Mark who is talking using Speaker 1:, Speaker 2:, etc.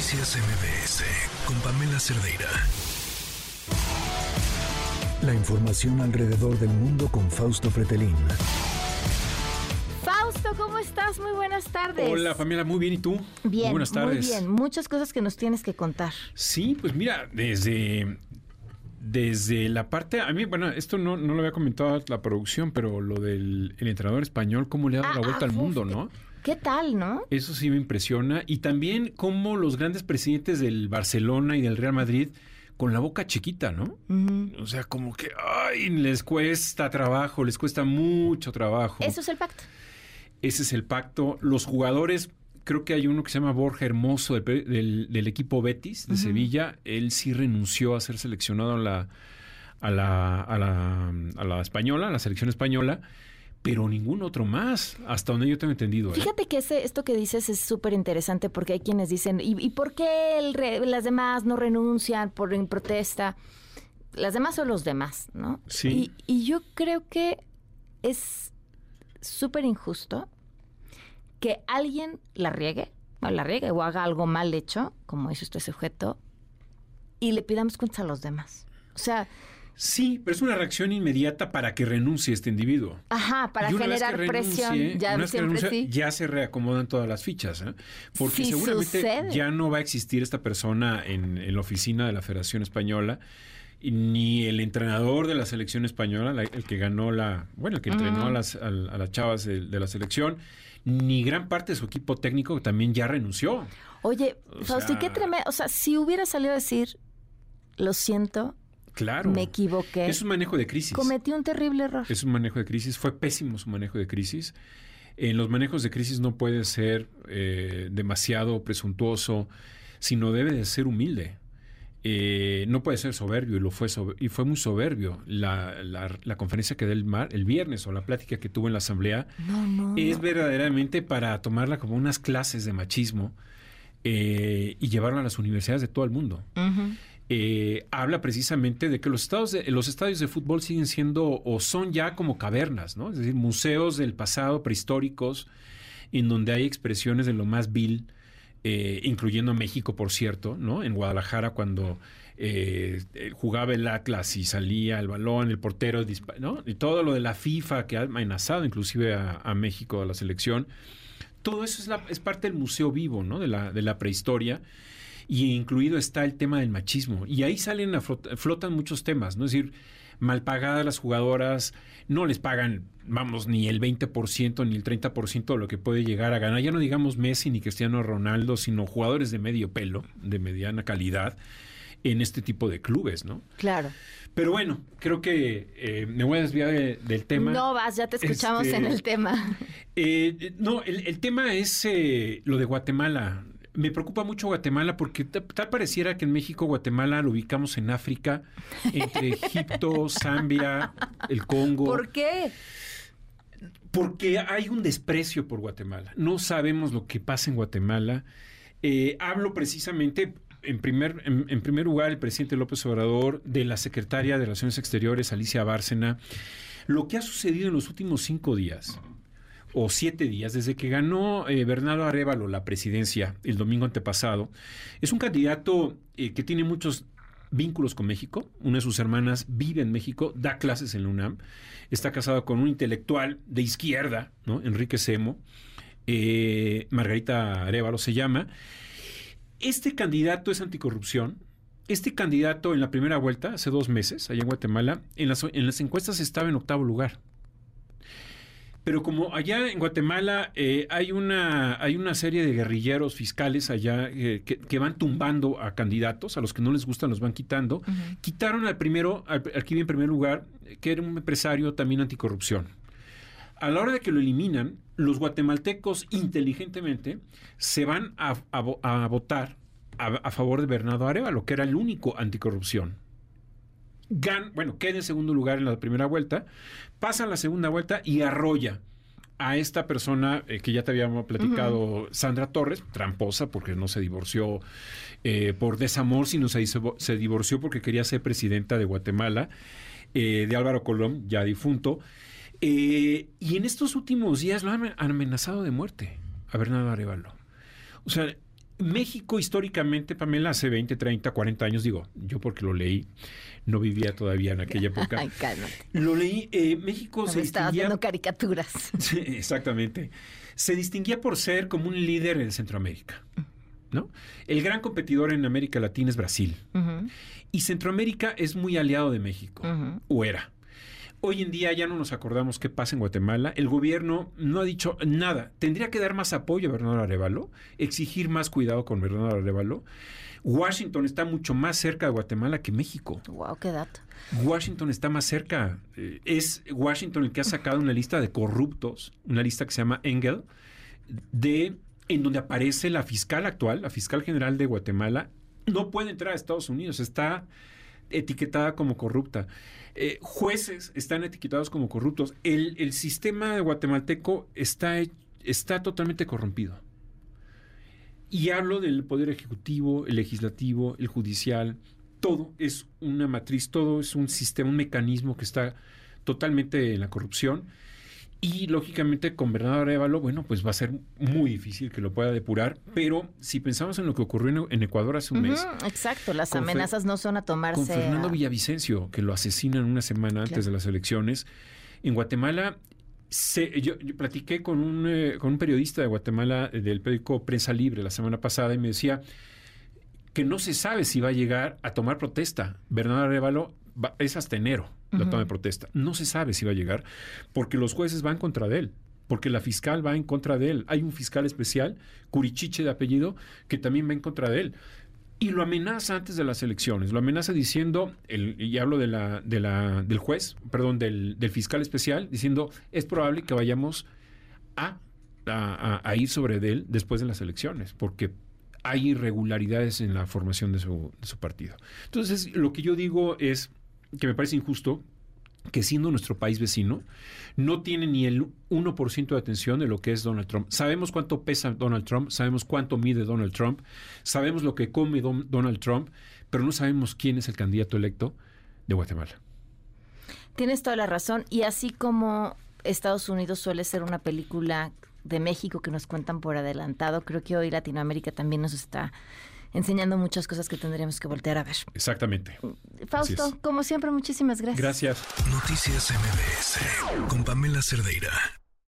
Speaker 1: Noticias MBS con Pamela Cerdeira. La información alrededor del mundo con Fausto Fretelín.
Speaker 2: Fausto, ¿cómo estás? Muy buenas tardes.
Speaker 3: Hola, Pamela, muy bien. ¿Y tú?
Speaker 2: Bien,
Speaker 3: Muy buenas tardes.
Speaker 2: Muy bien, muchas cosas que nos tienes que contar.
Speaker 3: Sí, pues mira, desde, desde la parte. A mí, bueno, esto no, no lo había comentado la producción, pero lo del el entrenador español, cómo le ha dado
Speaker 2: Ah,
Speaker 3: la vuelta
Speaker 2: ah,
Speaker 3: al mundo, ¿no?
Speaker 2: ¿Qué tal, no?
Speaker 3: Eso sí me impresiona. Y también cómo los grandes presidentes del Barcelona y del Real Madrid, con la boca chiquita, ¿no?
Speaker 2: Ujú.
Speaker 3: O sea, como que, ay, les cuesta trabajo, les cuesta mucho trabajo.
Speaker 2: Eso es el pacto.
Speaker 3: Ese es el pacto. Los jugadores, creo que hay uno que se llama Borja Hermoso del, pe- del- del equipo Betis de Sevilla. Él sí renunció a ser seleccionado a la, a la, a la, a la española, a la selección española, pero ningún otro más, hasta donde yo tengo entendido. ¿eh?
Speaker 2: Fíjate que ese, esto que dices es súper interesante porque hay quienes dicen, ¿y, y por qué el re- las demás no renuncian por en protesta? Las demás son los demás, ¿no?
Speaker 3: Sí.
Speaker 2: Y, y yo creo que es súper injusto que alguien la riegue, o la riegue, o haga algo mal hecho, como hizo este sujeto, y le pidamos cuentas a los demás. O sea,
Speaker 3: Sí, pero es una reacción inmediata para que renuncie este individuo.
Speaker 2: ajá, para generar presión, ya
Speaker 3: una vez que
Speaker 2: siempre
Speaker 3: renuncia,
Speaker 2: sí.
Speaker 3: ya se reacomodan todas las fichas, ¿eh? porque
Speaker 2: Sí
Speaker 3: seguramente
Speaker 2: sucede.
Speaker 3: ya no va a existir esta persona en, en la oficina de la Federación Española ni el entrenador de la selección española, la- el que ganó la, bueno, el que entrenó a las, a, a las chavas de, de la selección, ni gran parte de su equipo técnico que también ya renunció.
Speaker 2: Oye, Fausto, ¿y qué tremendo? O sea, si hubiera salido a decir, lo siento,
Speaker 3: Claro.
Speaker 2: me equivoqué,
Speaker 3: Es un manejo de crisis.
Speaker 2: cometí un terrible error.
Speaker 3: Es un manejo de crisis. Fue pésimo su manejo de crisis. En los manejos de crisis no puede ser eh, demasiado presuntuoso, sino debe de ser humilde. Eh, no puede ser soberbio y lo fue y fue muy soberbio la, la- la conferencia que dio el, mar- el viernes o la plática que tuvo en la asamblea
Speaker 2: No, no,
Speaker 3: es
Speaker 2: no.
Speaker 3: verdaderamente para tomarla como unas clases de machismo eh, y llevarla a las universidades de todo el mundo. Eh, habla precisamente de que los, estados de- los estadios de fútbol siguen siendo o son ya como cavernas, ¿no? Es decir, museos del pasado prehistóricos en donde hay expresiones de lo más vil, eh, incluyendo México, por cierto, ¿no? En Guadalajara cuando eh, eh, jugaba el Atlas y salía el balón, el portero. Y todo lo de la FIFA que ha amenazado inclusive a, México, a la selección. Todo eso es, la- parte del museo vivo, ¿no? De la, de la prehistoria y incluido está el tema del machismo. Y ahí salen a flot- flotan muchos temas, ¿no? Es decir, mal pagadas las jugadoras, no les pagan, vamos, ni el 20% ni el 30% de lo que puede llegar a ganar. Ya no digamos Messi ni Cristiano Ronaldo, sino jugadores de medio pelo, de mediana calidad, en este tipo de clubes, ¿no?
Speaker 2: Claro.
Speaker 3: Pero bueno, creo que eh, me voy a desviar de- del tema.
Speaker 2: No vas, ya te escuchamos
Speaker 3: Este,
Speaker 2: en el tema.
Speaker 3: Eh, no, el, el tema es eh, lo de Guatemala. Me preocupa mucho Guatemala porque ta- tal pareciera que en México Guatemala lo ubicamos en África, entre Egipto, Zambia, el Congo.
Speaker 2: ¿Por qué?
Speaker 3: Porque hay un desprecio por Guatemala. No sabemos lo que pasa en Guatemala. Eh, hablo precisamente, en primer, en, en primer lugar, el presidente López Obrador, de la secretaria de Relaciones Exteriores, Alicia Bárcena. Lo que ha sucedido en los últimos cinco días o siete días, desde que ganó eh, Bernardo Arevalo la presidencia el domingo antepasado, es un candidato eh, que tiene muchos vínculos con México. Una de sus hermanas vive en México, da clases en la UNAM, está casado con un intelectual de izquierda, ¿no? Enrique Semo, eh, Margarita Arevalo se llama. Este candidato es anticorrupción. Este candidato en la primera vuelta, hace dos meses, allá en Guatemala, en las, en las encuestas estaba en octavo lugar. Pero como allá en Guatemala eh, hay, una, hay una serie de guerrilleros fiscales allá eh, que, que van tumbando a candidatos, a los que no les gustan los van quitando, quitaron al primero, al, iba en primer lugar, que era un empresario también anticorrupción. A la hora de que lo eliminan, los guatemaltecos inteligentemente se van a, a vo- a votar a, a favor de Bernardo Arevalo, que era el único anticorrupción. Gan, bueno, queda en segundo lugar en la primera vuelta, pasa a la segunda vuelta y arrolla a esta persona eh, que ya te habíamos platicado, Sandra Torres, tramposa porque no se divorció eh, por desamor, sino se, se divorció porque quería ser presidenta de Guatemala, eh, de Álvaro Colón, ya difunto. Y en estos últimos días lo han amenazado de muerte a Bernardo Arevalo. O sea, México históricamente, Pamela, hace 20, 30, 40 años, digo, yo porque lo leí, no vivía todavía en aquella época.
Speaker 2: Ay, cálmate.
Speaker 3: Lo leí, eh, México
Speaker 2: No
Speaker 3: se distinguía...
Speaker 2: viendo caricaturas.
Speaker 3: Sí, exactamente. Se distinguía por ser como un líder en Centroamérica. ¿no? El gran competidor en América Latina es Brasil. Y Centroamérica es muy aliado de México, o era. Hoy en día ya no nos acordamos qué pasa en Guatemala. El gobierno no ha dicho nada. Tendría que dar más apoyo a Bernardo Arevalo, exigir más cuidado con Bernardo Arevalo. Washington está mucho más cerca de Guatemala que México.
Speaker 2: Wow, qué dato.
Speaker 3: Washington está más cerca. Eh, es Washington el que ha sacado una lista de corruptos, una lista que se llama Engel, de en donde aparece la fiscal actual, la fiscal general de Guatemala, no puede entrar a Estados Unidos, está etiquetada como corrupta. Eh, jueces están etiquetados como corruptos. El, el sistema guatemalteco está, está totalmente corrompido. Y hablo del poder ejecutivo, el legislativo, el judicial. Todo es una matriz, todo es un sistema, un mecanismo que está totalmente en la corrupción. Y lógicamente con Bernardo Arevalo, bueno, pues va a ser muy difícil que lo pueda depurar. Pero si pensamos en lo que ocurrió en, en Ecuador hace un mes,
Speaker 2: exacto, las amenazas no son a tomarse.
Speaker 3: con Fernando
Speaker 2: a-
Speaker 3: Villavicencio, que lo asesinan una semana antes de las elecciones. En Guatemala, se- yo, yo platiqué con un, eh, con un periodista de Guatemala eh, del periódico Prensa Libre la semana pasada y me decía que no se sabe si va a llegar a tomar protesta. Bernardo Arevalo va- es hasta enero la toma de protesta. No se sabe si va a llegar porque los jueces van contra de él. Porque la fiscal va en contra de él. Hay un fiscal especial, Curichiche de apellido, que también va en contra de él. Y lo amenaza antes de las elecciones. Lo amenaza diciendo, el, y hablo de la, de la, del juez, perdón, del, del fiscal especial, diciendo, es probable que vayamos a, a- a- a ir sobre de él después de las elecciones, porque hay irregularidades en la formación de su, de su partido. Entonces, lo que yo digo es que me parece injusto que siendo nuestro país vecino, no tiene ni el 1% de atención de lo que es Donald Trump. Sabemos cuánto pesa Donald Trump, sabemos cuánto mide Donald Trump, sabemos lo que come Don- Donald Trump, pero no sabemos quién es el candidato electo de Guatemala.
Speaker 2: Tienes toda la razón. Y así como Estados Unidos suele ser una película de México que nos cuentan por adelantado, creo que hoy Latinoamérica también nos está enseñando muchas cosas que tendríamos que voltear a ver.
Speaker 3: Exactamente.
Speaker 2: Fausto,
Speaker 3: es.
Speaker 2: como siempre, muchísimas gracias.
Speaker 3: Gracias.
Speaker 1: Noticias MBS con Pamela Cerdeira.